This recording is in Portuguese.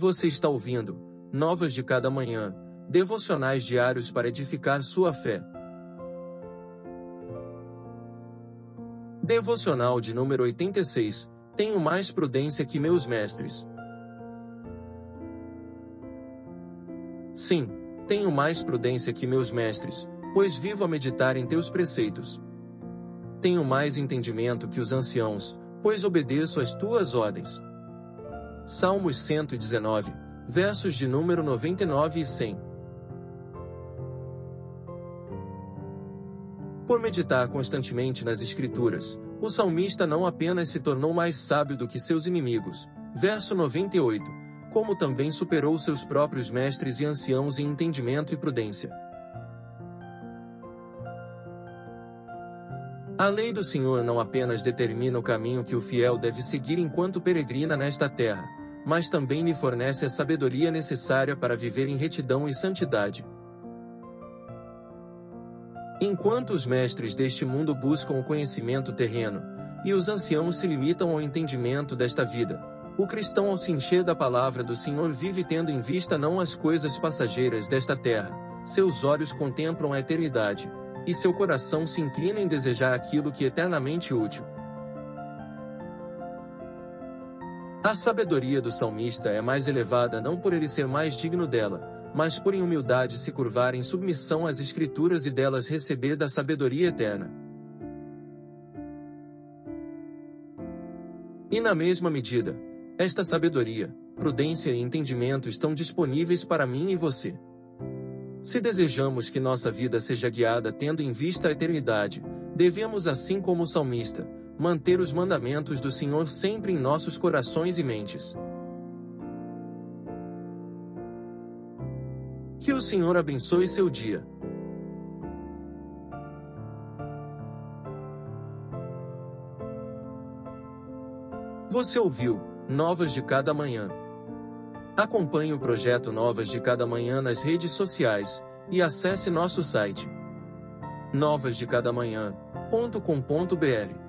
Você está ouvindo Novas de Cada Manhã, devocionais diários para edificar sua fé. Devocional de número 86. Tenho mais prudência que meus mestres. Sim, tenho mais prudência que meus mestres, pois vivo a meditar em teus preceitos. Tenho mais entendimento que os anciãos, pois obedeço às tuas ordens. Salmos 119, versos de número 99 e 100. Por meditar constantemente nas Escrituras, o salmista não apenas se tornou mais sábio do que seus inimigos, verso 98, como também superou seus próprios mestres e anciãos em entendimento e prudência. A lei do Senhor não apenas determina o caminho que o fiel deve seguir enquanto peregrina nesta terra, mas também lhe fornece a sabedoria necessária para viver em retidão e santidade. Enquanto os mestres deste mundo buscam o conhecimento terreno, e os anciãos se limitam ao entendimento desta vida, o cristão ao se encher da palavra do Senhor vive tendo em vista não as coisas passageiras desta terra, seus olhos contemplam a eternidade, e seu coração se inclina em desejar aquilo que é eternamente útil. A sabedoria do salmista é mais elevada não por ele ser mais digno dela, mas por em humildade se curvar em submissão às escrituras e delas receber da sabedoria eterna. E na mesma medida, esta sabedoria, prudência e entendimento estão disponíveis para mim e você. Se desejamos que nossa vida seja guiada tendo em vista a eternidade, devemos, assim como o salmista, manter os mandamentos do Senhor sempre em nossos corações e mentes. Que o Senhor abençoe seu dia. Você ouviu Novas de Cada Manhã. Acompanhe o projeto Novas de Cada Manhã nas redes sociais e acesse nosso site novasdecadamanhã.com.br.